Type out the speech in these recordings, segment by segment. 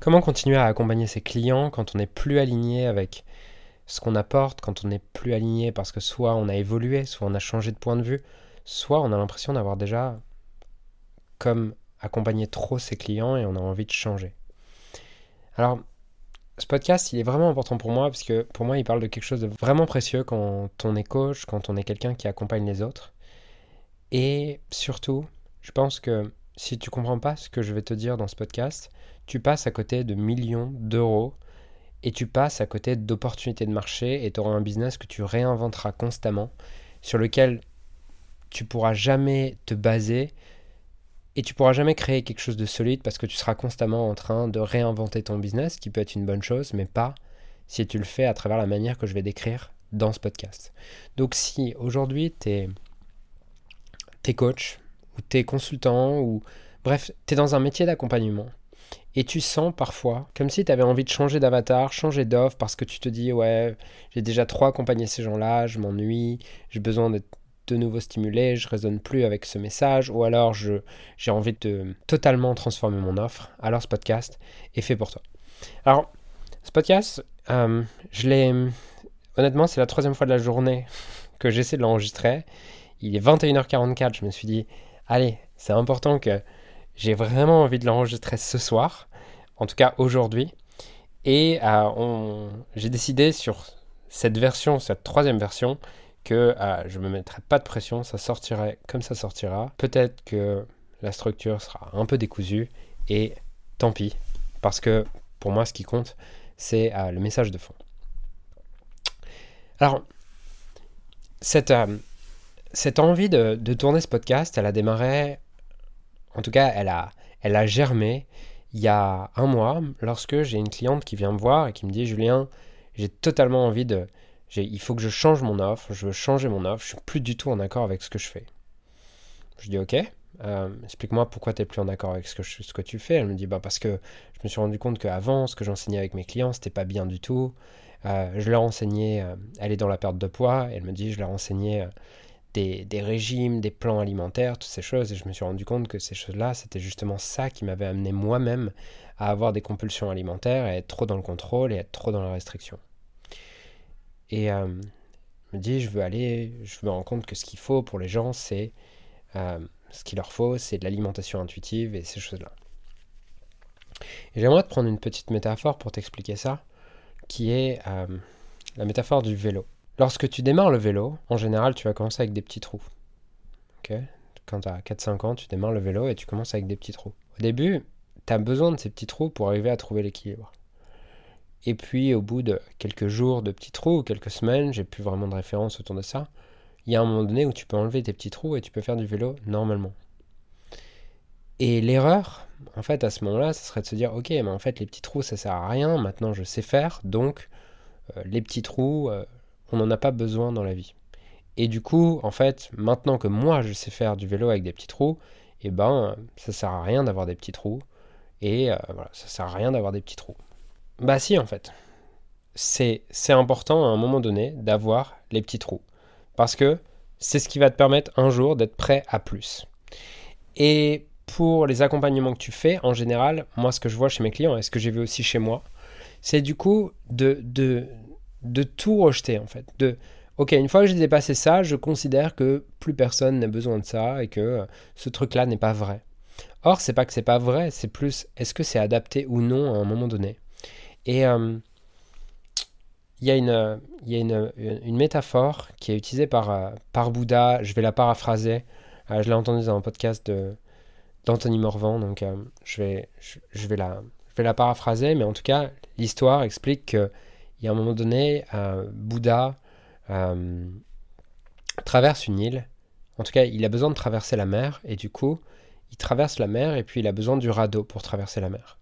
Comment continuer à accompagner ses clients quand on n'est plus aligné avec ce qu'on apporte, quand on n'est plus aligné parce que soit on a évolué, soit on a changé de point de vue, soit on a l'impression d'avoir déjà comme accompagné trop ses clients et on a envie de changer. Alors, ce podcast, il est vraiment important pour moi parce que pour moi, il parle de quelque chose de vraiment précieux quand on est coach, quand on est quelqu'un qui accompagne les autres. Et surtout, je pense que si tu comprends pas ce que je vais te dire dans ce podcast, tu passes à côté de millions d'euros et tu passes à côté d'opportunités de marché et tu auras un business que tu réinventeras constamment, sur lequel tu pourras jamais te baser et tu pourras jamais créer quelque chose de solide parce que tu seras constamment en train de réinventer ton business, qui peut être une bonne chose, mais pas si tu le fais à travers la manière que je vais décrire dans ce podcast. Donc si aujourd'hui tu es, es, coach, ou tu es consultant, ou bref, tu es dans un métier d'accompagnement, et tu sens parfois comme si tu avais envie de changer d'avatar, changer d'offre, parce que tu te dis, ouais, j'ai déjà trop accompagné ces gens-là, je m'ennuie, j'ai besoin d'être de nouveau stimulé, je résonne plus avec ce message, ou alors j'ai envie de totalement transformer mon offre, alors ce podcast est fait pour toi. Alors, ce podcast, euh, je l'ai. Honnêtement, c'est la troisième fois de la journée que j'essaie de l'enregistrer. Il est 21h44, je me suis dit, allez, c'est important que j'ai vraiment envie de l'enregistrer ce soir, en tout cas aujourd'hui. Et euh, j'ai décidé sur cette version, cette troisième version, que ah, je ne me mettrai pas de pression, ça sortirait comme ça sortira. Peut-être que la structure sera un peu décousue et tant pis, parce que pour moi ce qui compte c'est ah, le message de fond. Alors, cette, euh, cette envie de, tourner ce podcast, elle a démarré, en tout cas elle a, elle a germé il y a un mois lorsque j'ai une cliente qui vient me voir et qui me dit Julien, j'ai totalement envie de, il faut que je change mon offre, je veux changer mon offre, je suis plus du tout en accord avec ce que je fais. Je dis ok, euh, explique-moi pourquoi tu n'es plus en accord avec ce que, ce que tu fais. Elle me dit bah parce que je me suis rendu compte qu'avant, ce que j'enseignais avec mes clients, c'était pas bien du tout. Euh, je leur enseignais, euh, elle est dans la perte de poids, elle me dit je leur enseignais des, régimes, des plans alimentaires, toutes ces choses, et je me suis rendu compte que ces choses-là, c'était justement ça qui m'avait amené moi-même à avoir des compulsions alimentaires, à être trop dans le contrôle et être trop dans la restriction. Et euh, me dit, je veux aller, je me rends compte que ce qu'il faut pour les gens, c'est euh, ce qu'il leur faut, c'est de l'alimentation intuitive et ces choses-là. Et j'aimerais te prendre une petite métaphore pour t'expliquer ça, qui est euh, la métaphore du vélo. Lorsque tu démarres le vélo, en général, tu vas commencer avec des petits trous. Quand tu as 4-5 ans, tu démarres le vélo et tu commences avec des petits trous. Au début, tu as besoin de ces petits trous pour arriver à trouver l'équilibre. Et puis au bout de quelques jours de petits trous, ou quelques semaines, j'ai plus vraiment de référence autour de ça, il y a un moment donné où tu peux enlever tes petits trous et tu peux faire du vélo normalement. Et l'erreur, en fait, à ce moment-là, ce serait de se dire, ok, mais en fait, les petits trous, ça sert à rien, maintenant je sais faire, donc euh, les petits trous, euh, on n'en a pas besoin dans la vie. Et du coup, en fait, maintenant que moi je sais faire du vélo avec des petits trous, eh ben, ça sert à rien d'avoir des petits trous. Et euh, voilà, ça sert à rien d'avoir des petits trous. Bah si en fait. C'est important à un moment donné d'avoir les petits trous. Parce que c'est ce qui va te permettre un jour d'être prêt à plus. Et pour les accompagnements que tu fais, en général, moi ce que je vois chez mes clients et ce que j'ai vu aussi chez moi, c'est du coup de, de, de tout rejeter en fait. De, ok, une fois que j'ai dépassé ça, je considère que plus personne n'a besoin de ça et que ce truc-là n'est pas vrai. Or, c'est pas que c'est pas vrai, c'est plus est-ce que c'est adapté ou non à un moment donné? Et euh, il y a, une, y a une, une, métaphore qui est utilisée par, euh, par Bouddha, je vais la paraphraser, euh, je l'ai entendue dans un podcast d'Anthony Morvan, donc je, vais, je, vais la, je vais la paraphraser, mais en tout cas, l'histoire explique qu'il y un moment donné, Bouddha traverse une île, en tout cas, il a besoin de traverser la mer, et du coup, il traverse la mer, et puis il a besoin du radeau pour traverser la mer.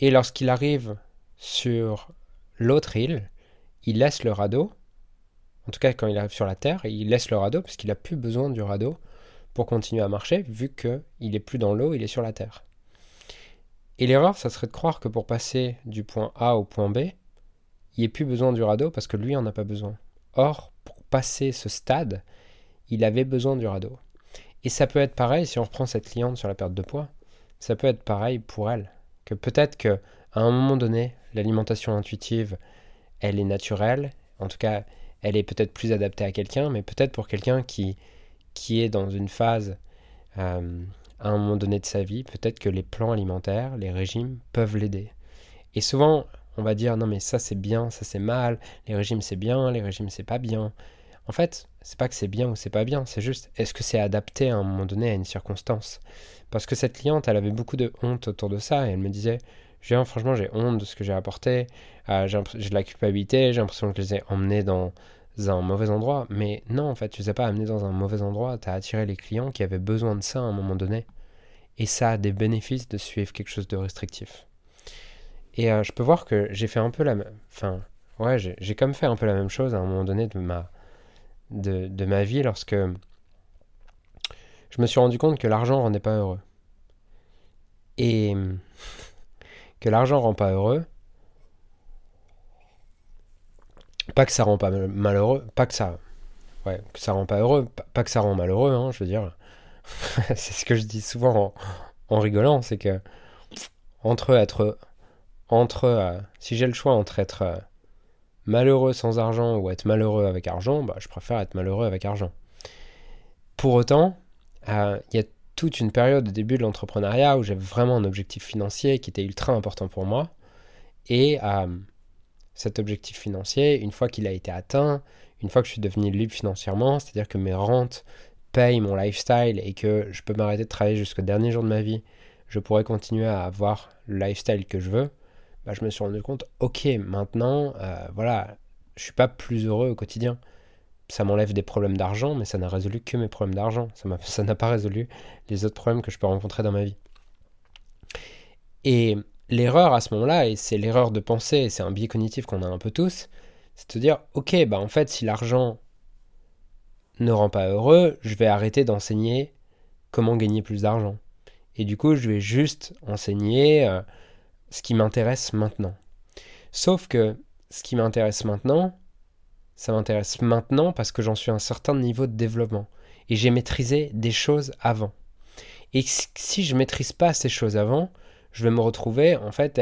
Et lorsqu'il arrive sur l'autre île, il laisse le radeau. En tout cas, quand il arrive sur la Terre, il laisse le radeau parce qu'il n'a plus besoin du radeau pour continuer à marcher, vu qu'il n'est plus dans l'eau, il est sur la Terre. Et l'erreur, ça serait de croire que pour passer du point A au point B, il ait plus besoin du radeau parce que lui en a pas besoin. Or, pour passer ce stade, il avait besoin du radeau. Et ça peut être pareil si on reprend cette cliente sur la perte de poids. Ça peut être pareil pour elle. Que peut-être que à un moment donné, l'alimentation intuitive, elle est naturelle. En tout cas, elle est peut-être plus adaptée à quelqu'un, mais peut-être pour quelqu'un qui, qui est dans une phase euh, à un moment donné de sa vie, peut-être que les plans alimentaires, les régimes peuvent l'aider. Et souvent, on va dire non mais ça c'est bien, ça c'est mal, les régimes c'est bien, les régimes c'est pas bien. En fait, c'est pas que c'est bien ou c'est pas bien, c'est juste est-ce que c'est adapté à un moment donné à une circonstance? Parce que cette cliente, elle avait beaucoup de honte autour de ça et elle me disait franchement, j'ai honte de ce que j'ai apporté, euh, j'ai de la culpabilité, j'ai l'impression que je les ai emmenés dans un mauvais endroit. Mais non, en fait, tu les as pas amenés dans un mauvais endroit, tu as attiré les clients qui avaient besoin de ça à un moment donné. Et ça a des bénéfices de suivre quelque chose de restrictif. Et euh, je peux voir que j'ai fait un peu la même. Enfin, ouais, j'ai comme fait un peu la même chose à un moment donné de ma, de, de ma vie lorsque je me suis rendu compte que l'argent rendait pas heureux. Et que l'argent rend pas heureux, pas que ça rend pas malheureux, pas que ça, ouais, que ça rend pas heureux, pas que ça rend malheureux, hein, je veux dire, c'est ce que je dis souvent en, rigolant, c'est que entre être, entre, euh, si j'ai le choix entre être euh, malheureux sans argent ou être malheureux avec argent, bah, je préfère être malheureux avec argent. Pour autant, euh, il y a toute une période au début de l'entrepreneuriat où j'avais vraiment un objectif financier qui était ultra important pour moi. Et cet objectif financier, une fois qu'il a été atteint, une fois que je suis devenu libre financièrement, c'est-à-dire que mes rentes payent mon lifestyle et que je peux m'arrêter de travailler jusqu'au dernier jour de ma vie, je pourrais continuer à avoir le lifestyle que je veux, bah, je me suis rendu compte, ok, maintenant, euh, voilà, je suis pas plus heureux au quotidien ça m'enlève des problèmes d'argent, mais ça n'a résolu que mes problèmes d'argent. Ça n'a pas résolu les autres problèmes que je peux rencontrer dans ma vie. Et l'erreur à ce moment-là, et c'est l'erreur de penser, c'est un biais cognitif qu'on a un peu tous, c'est de dire, ok, bah en fait, si l'argent ne rend pas heureux, je vais arrêter d'enseigner comment gagner plus d'argent. Et du coup, je vais juste enseigner euh, ce qui m'intéresse maintenant. Sauf que ce qui m'intéresse maintenant, ça m'intéresse maintenant parce que j'en suis à un certain niveau de développement. Et j'ai maîtrisé des choses avant. Et si je maîtrise pas ces choses avant, je vais me retrouver en fait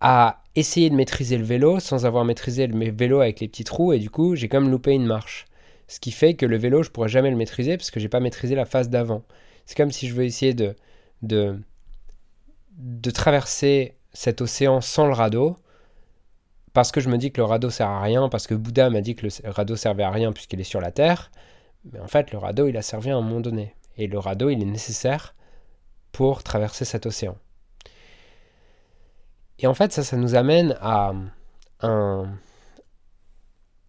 à essayer de maîtriser le vélo sans avoir maîtrisé le vélo avec les petits trous et du coup j'ai comme loupé une marche. Ce qui fait que le vélo je pourrais jamais le maîtriser parce que j'ai pas maîtrisé la phase d'avant. C'est comme si je veux essayer de, de, de traverser cet océan sans le radeau parce que je me dis que le radeau sert à rien, parce que Bouddha m'a dit que le radeau servait à rien puisqu'il est sur la terre, mais en fait le radeau il a servi à un moment donné. Et le radeau il est nécessaire pour traverser cet océan. Et en fait ça, ça nous amène à un...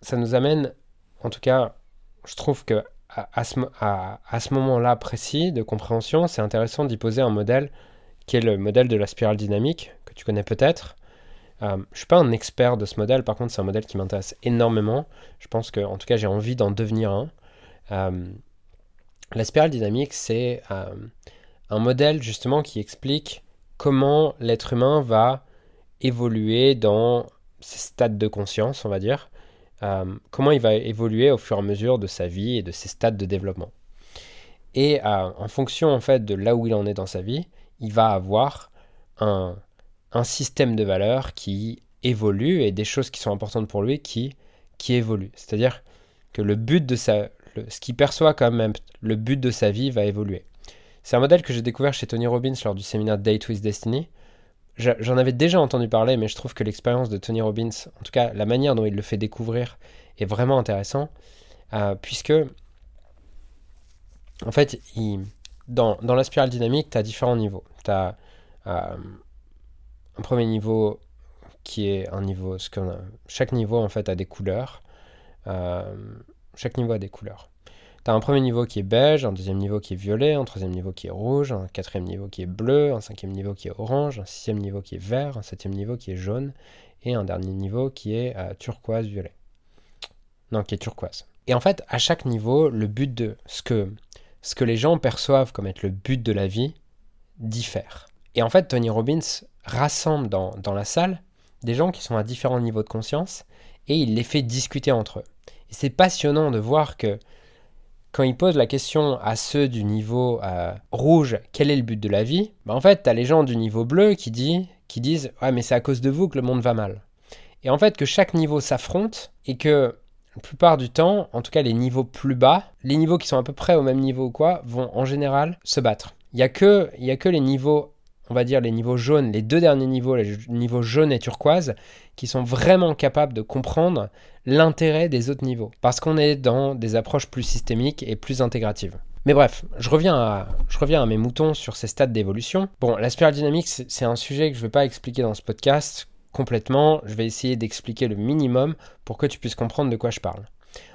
Ça nous amène, en tout cas, je trouve que à, ce, à ce moment-là précis de compréhension, c'est intéressant d'y poser un modèle le modèle de la spirale dynamique, que tu connais peut-être, euh, je suis pas un expert de ce modèle, par contre c'est un modèle qui m'intéresse énormément. Je pense que, en tout cas, j'ai envie d'en devenir un. Euh, la spirale dynamique, c'est euh, un modèle justement qui explique comment l'être humain va évoluer dans ses stades de conscience, on va dire. comment il va évoluer au fur et à mesure de sa vie et de ses stades de développement. Et en fonction en fait de là où il en est dans sa vie, il va avoir un, un système de valeurs qui évolue et des choses qui sont importantes pour lui qui, qui évoluent. C'est-à-dire que le but de sa, ce qu'il perçoit quand même, le but de sa vie va évoluer. C'est un modèle que j'ai découvert chez Tony Robbins lors du séminaire Date with Destiny. J'en avais déjà entendu parler, mais je trouve que l'expérience de Tony Robbins, en tout cas la manière dont il le fait découvrir, est vraiment intéressant, euh, puisque en fait, dans, dans, la spirale dynamique, tu as différents niveaux. Tu as euh, un premier niveau qui est un niveau, chaque niveau en fait a des couleurs. Euh, chaque niveau a des couleurs. Tu as un premier niveau qui est beige, un deuxième niveau qui est violet, un troisième niveau qui est rouge, un quatrième niveau qui est bleu, un cinquième niveau qui est orange, un sixième niveau qui est vert, un septième niveau qui est jaune, et un dernier niveau qui est euh, turquoise violet. Non, qui est turquoise. Et en fait, à chaque niveau, le but de ce que, ce que les gens perçoivent comme être le but de la vie diffère. Et en fait, Tony Robbins rassemble dans, la salle des gens qui sont à différents niveaux de conscience et il les fait discuter entre eux. Et c'est passionnant de voir que quand il pose la question à ceux du niveau euh, rouge, quel est le but de la vie bah En fait, tu as les gens du niveau bleu qui, dit, qui disent Ouais, mais c'est à cause de vous que le monde va mal. Et en fait, que chaque niveau s'affronte et que la plupart du temps, en tout cas les niveaux plus bas, les niveaux qui sont à peu près au même niveau ou quoi, vont en général se battre. Il n'y a, que, a que les niveaux, on va dire les niveaux jaunes, les deux derniers niveaux, les niveaux jaunes et turquoise, qui sont vraiment capables de comprendre l'intérêt des autres niveaux. Parce qu'on est dans des approches plus systémiques et plus intégratives. Mais bref, je reviens, à, je reviens à mes moutons sur ces stades d'évolution. Bon, la spirale dynamique, c'est un sujet que je ne vais pas expliquer dans ce podcast complètement. Je vais essayer d'expliquer le minimum pour que tu puisses comprendre de quoi je parle.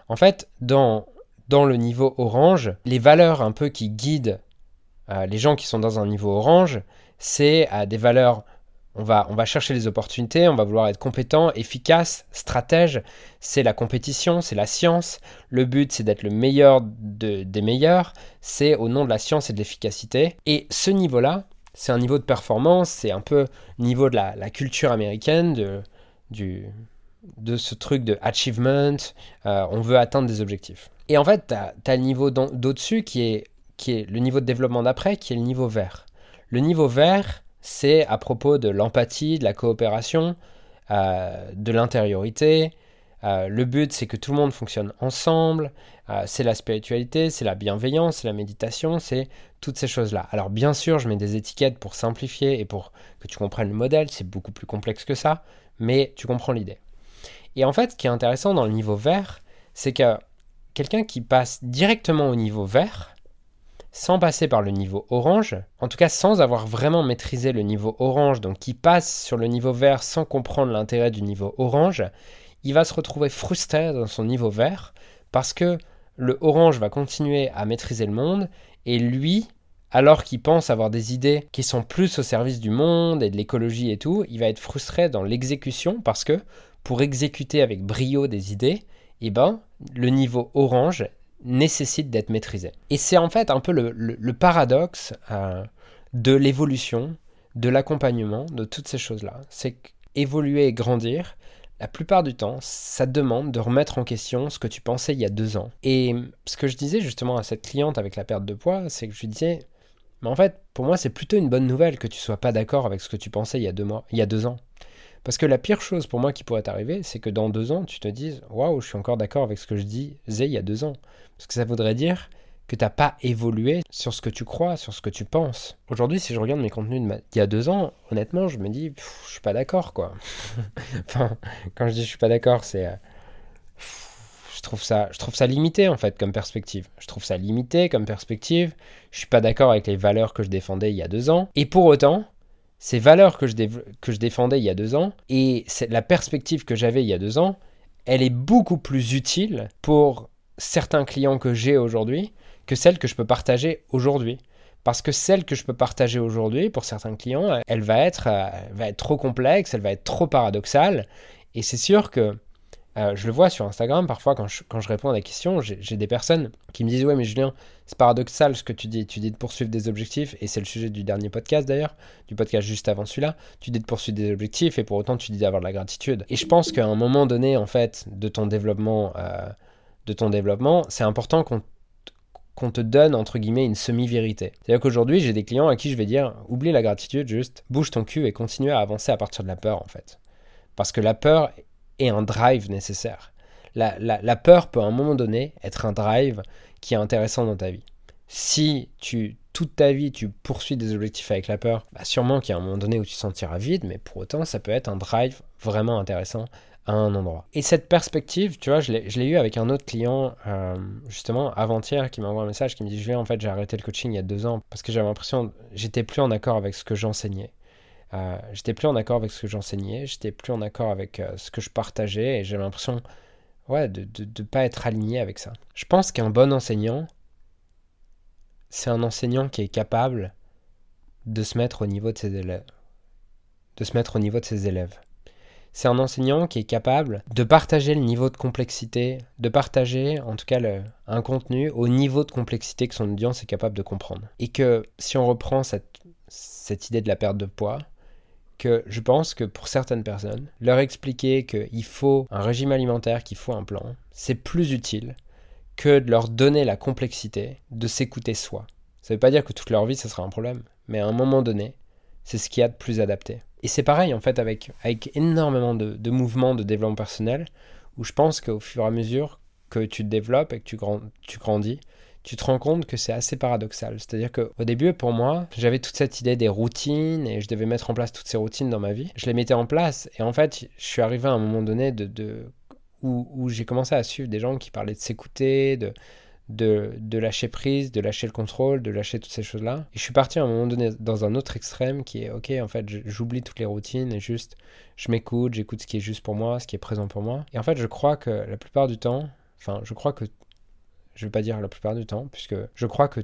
En fait, dans, dans le niveau orange, les valeurs un peu qui guident euh, les gens qui sont dans un niveau orange, c'est euh, des valeurs on va, on va, chercher les opportunités, on va vouloir être compétent, efficace, stratège. C'est la compétition, c'est la science. Le but, c'est d'être le meilleur des meilleurs. C'est au nom de la science et de l'efficacité. Et ce niveau-là, c'est un niveau de performance, c'est un peu niveau de la, culture américaine, de, ce truc de achievement, euh, on veut atteindre des objectifs. Et en fait, tu as, le niveau d'au-dessus qui est, qui est le niveau de développement d'après, qui est le niveau vert. Le niveau vert, c'est à propos de l'empathie, de la coopération, euh, de l'intériorité, euh, le but, c'est que tout le monde fonctionne ensemble. Euh, c'est la spiritualité, c'est la bienveillance, c'est la méditation, c'est toutes ces choses-là. Alors bien sûr, je mets des étiquettes pour simplifier et pour que tu comprennes le modèle. C'est beaucoup plus complexe que ça, mais tu comprends l'idée. Et en fait, ce qui est intéressant dans le niveau vert, c'est que quelqu'un qui passe directement au niveau vert, sans passer par le niveau orange, en tout cas sans avoir vraiment maîtrisé le niveau orange, donc qui passe sur le niveau vert sans comprendre l'intérêt du niveau orange, il va se retrouver frustré dans son niveau vert parce que le orange va continuer à maîtriser le monde et lui, alors qu'il pense avoir des idées qui sont plus au service du monde et de l'écologie et tout, il va être frustré dans l'exécution parce que pour exécuter avec brio des idées, eh ben, le niveau orange nécessite d'être maîtrisé. Et c'est en fait un peu le, paradoxe euh, de l'évolution, de l'accompagnement, de toutes ces choses-là. C'est qu'évoluer et grandir, la plupart du temps, ça demande de remettre en question ce que tu pensais il y a deux ans. Et ce que je disais justement à cette cliente avec la perte de poids, c'est que je lui disais, mais en fait, pour moi, c'est plutôt une bonne nouvelle que tu sois pas d'accord avec ce que tu pensais il y a deux mois, il y a deux ans. Parce que la pire chose pour moi qui pourrait t'arriver, c'est que dans deux ans, tu te dises, waouh, je suis encore d'accord avec ce que je disais il y a deux ans. Parce que ça voudrait dire que tu n'as pas évolué sur ce que tu crois, sur ce que tu penses. Aujourd'hui, si je regarde mes contenus d'il y a deux ans, honnêtement, je me dis, je suis pas d'accord, quoi. enfin, quand je dis je suis pas d'accord, c'est... Euh, je trouve, ça, je trouve ça limité, en fait, comme perspective. Je trouve ça limité comme perspective. Je suis pas d'accord avec les valeurs que je défendais il y a deux ans. Et pour autant, ces valeurs que je, que je défendais il y a deux ans, et la perspective que j'avais il y a deux ans, elle est beaucoup plus utile pour certains clients que j'ai aujourd'hui que celle que je peux partager aujourd'hui. Parce que celle que je peux partager aujourd'hui, pour certains clients, elle va être, euh, va être trop complexe, elle va être trop paradoxale. Et c'est sûr que euh, je le vois sur Instagram, parfois quand je, quand je réponds à des questions, j'ai des personnes qui me disent Ouais, mais Julien, c'est paradoxal ce que tu dis. Tu dis de poursuivre des objectifs, et c'est le sujet du dernier podcast d'ailleurs, du podcast juste avant celui-là. Tu dis de poursuivre des objectifs, et pour autant tu dis d'avoir de la gratitude. Et je pense qu'à un moment donné, en fait, de ton développement, euh, de ton développement, c'est important qu'on qu'on te donne entre guillemets une semi-vérité. C'est-à-dire qu'aujourd'hui, j'ai des clients à qui je vais dire oublie la gratitude, juste bouge ton cul et continue à avancer à partir de la peur en fait. Parce que la peur est un drive nécessaire. La, la, peur peut à un moment donné être un drive qui est intéressant dans ta vie. Si tu toute ta vie tu poursuis des objectifs avec la peur, bah sûrement qu'il y a un moment donné où tu te sentiras vide, mais pour autant ça peut être un drive vraiment intéressant un endroit. Et cette perspective, tu vois, je l'ai eu avec un autre client, euh, justement, avant-hier, qui m'a envoyé un message qui me dit, je vais, en fait, j'ai arrêté le coaching il y a deux ans parce que j'avais l'impression, j'étais plus en accord avec ce que j'enseignais. Euh, j'étais plus en accord avec ce que j'enseignais, j'étais plus en accord avec euh, ce que je partageais et j'avais l'impression, ouais, de ne pas être aligné avec ça. Je pense qu'un bon enseignant, c'est un enseignant qui est capable de se mettre au niveau de ses élèves. De se mettre au niveau de ses élèves c'est un enseignant qui est capable de partager le niveau de complexité, de partager en tout cas un contenu au niveau de complexité que son audience est capable de comprendre. Et que si on reprend cette, cette idée de la perte de poids, que je pense que pour certaines personnes, leur expliquer qu'il faut un régime alimentaire, qu'il faut un plan, c'est plus utile que de leur donner la complexité de s'écouter soi. Ça ne veut pas dire que toute leur vie, ce sera un problème, mais à un moment donné, c'est ce qu'il y a de plus adapté. Et c'est pareil en fait avec, avec énormément de, de mouvements de développement personnel, où je pense qu'au fur et à mesure que tu te développes et que tu, grand, tu grandis, tu te rends compte que c'est assez paradoxal. C'est-à-dire qu'au début, pour moi, j'avais toute cette idée des routines et je devais mettre en place toutes ces routines dans ma vie. Je les mettais en place et en fait, je suis arrivé à un moment donné de, où, où j'ai commencé à suivre des gens qui parlaient de s'écouter, de, de, lâcher prise, de lâcher le contrôle, de lâcher toutes ces choses-là. Et je suis parti à un moment donné dans un autre extrême qui est, ok, en fait, j'oublie toutes les routines et juste, je m'écoute, j'écoute ce qui est juste pour moi, ce qui est présent pour moi. Et en fait, je crois que la plupart du temps, enfin, je crois que je ne vais pas dire la plupart du temps, puisque je crois que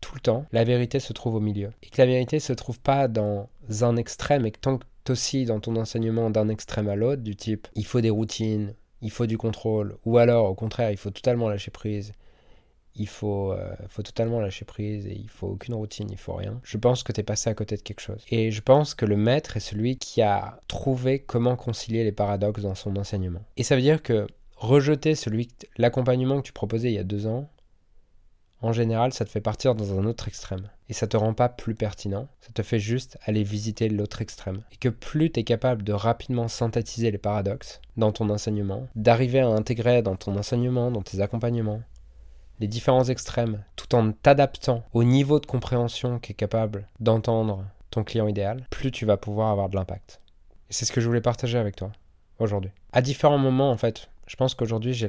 tout le temps, la vérité se trouve au milieu. Et que la vérité se trouve pas dans un extrême, et que tant que aussi dans ton enseignement d'un extrême à l'autre, du type il faut des routines, il faut du contrôle, ou alors au contraire, il faut totalement lâcher prise, il faut, euh, faut totalement lâcher prise et il faut aucune routine, il faut rien. Je pense que tu es passé à côté de quelque chose. Et je pense que le maître est celui qui a trouvé comment concilier les paradoxes dans son enseignement. Et ça veut dire que rejeter celui l'accompagnement que tu proposais il y a deux ans, en général, ça te fait partir dans un autre extrême. Et ça te rend pas plus pertinent, ça te fait juste aller visiter l'autre extrême. Et que plus tu es capable de rapidement synthétiser les paradoxes dans ton enseignement, d'arriver à intégrer dans ton enseignement, dans tes accompagnements, les différents extrêmes, tout en t'adaptant au niveau de compréhension qu'est capable d'entendre ton client idéal, plus tu vas pouvoir avoir de l'impact. Et c'est ce que je voulais partager avec toi aujourd'hui. À différents moments, en fait, je pense qu'aujourd'hui, j'ai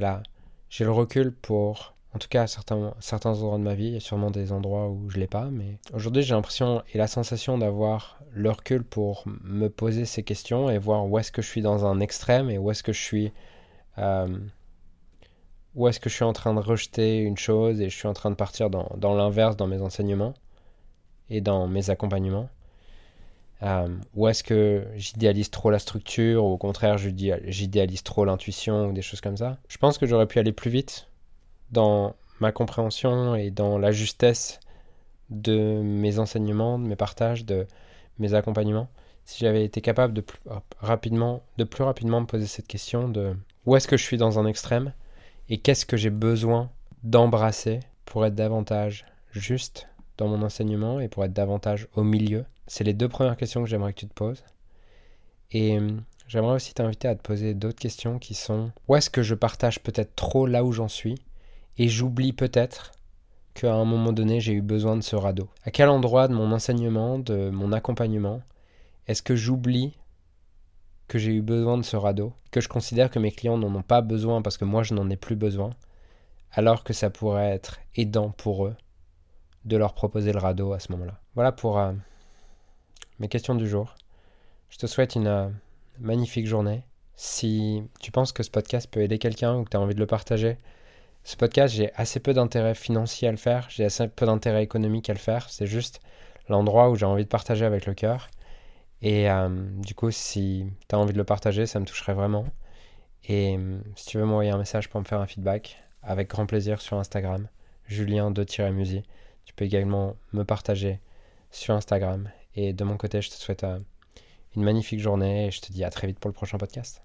j'ai le recul pour, en tout cas, certains, certains endroits de ma vie. Il y a sûrement des endroits où je l'ai pas, mais aujourd'hui, j'ai l'impression et la sensation d'avoir le recul pour me poser ces questions et voir où est-ce que je suis dans un extrême et où est-ce que je suis, euh, où est-ce que je suis en train de rejeter une chose et je suis en train de partir dans, l'inverse dans mes enseignements et dans mes accompagnements? Euh, ou est-ce que j'idéalise trop la structure, ou au contraire, j'idéalise trop l'intuition, ou des choses comme ça? Je pense que j'aurais pu aller plus vite dans ma compréhension et dans la justesse de mes enseignements, de mes partages, de mes accompagnements, si j'avais été capable de rapidement, de plus rapidement me poser cette question de où est-ce que je suis dans un extrême? Et qu'est-ce que j'ai besoin d'embrasser pour être davantage juste dans mon enseignement et pour être davantage au milieu? C'est les deux premières questions que j'aimerais que tu te poses. Et euh, j'aimerais aussi t'inviter à te poser d'autres questions qui sont où est-ce que je partage peut-être trop là où j'en suis et j'oublie peut-être qu'à un moment donné j'ai eu besoin de ce radeau? À quel endroit de mon enseignement, de mon accompagnement, est-ce que j'oublie que j'ai eu besoin de ce radeau, que je considère que mes clients n'en ont pas besoin parce que moi je n'en ai plus besoin, alors que ça pourrait être aidant pour eux de leur proposer le radeau à ce moment-là. Voilà pour... Euh, mes questions du jour. Je te souhaite une euh, magnifique journée. Si tu penses que ce podcast peut aider quelqu'un ou que tu as envie de le partager, ce podcast, j'ai assez peu d'intérêt financier à le faire, j'ai assez peu d'intérêt économique à le faire. C'est juste l'endroit où j'ai envie de partager avec le cœur. Et euh, du coup, si tu as envie de le partager, ça me toucherait vraiment. Et euh, si tu veux m'envoyer un message pour me faire un feedback, avec grand plaisir sur Instagram, julien 2 musi Tu peux également me partager sur Instagram et de mon côté, je te souhaite euh, une magnifique journée et je te dis à très vite pour le prochain podcast.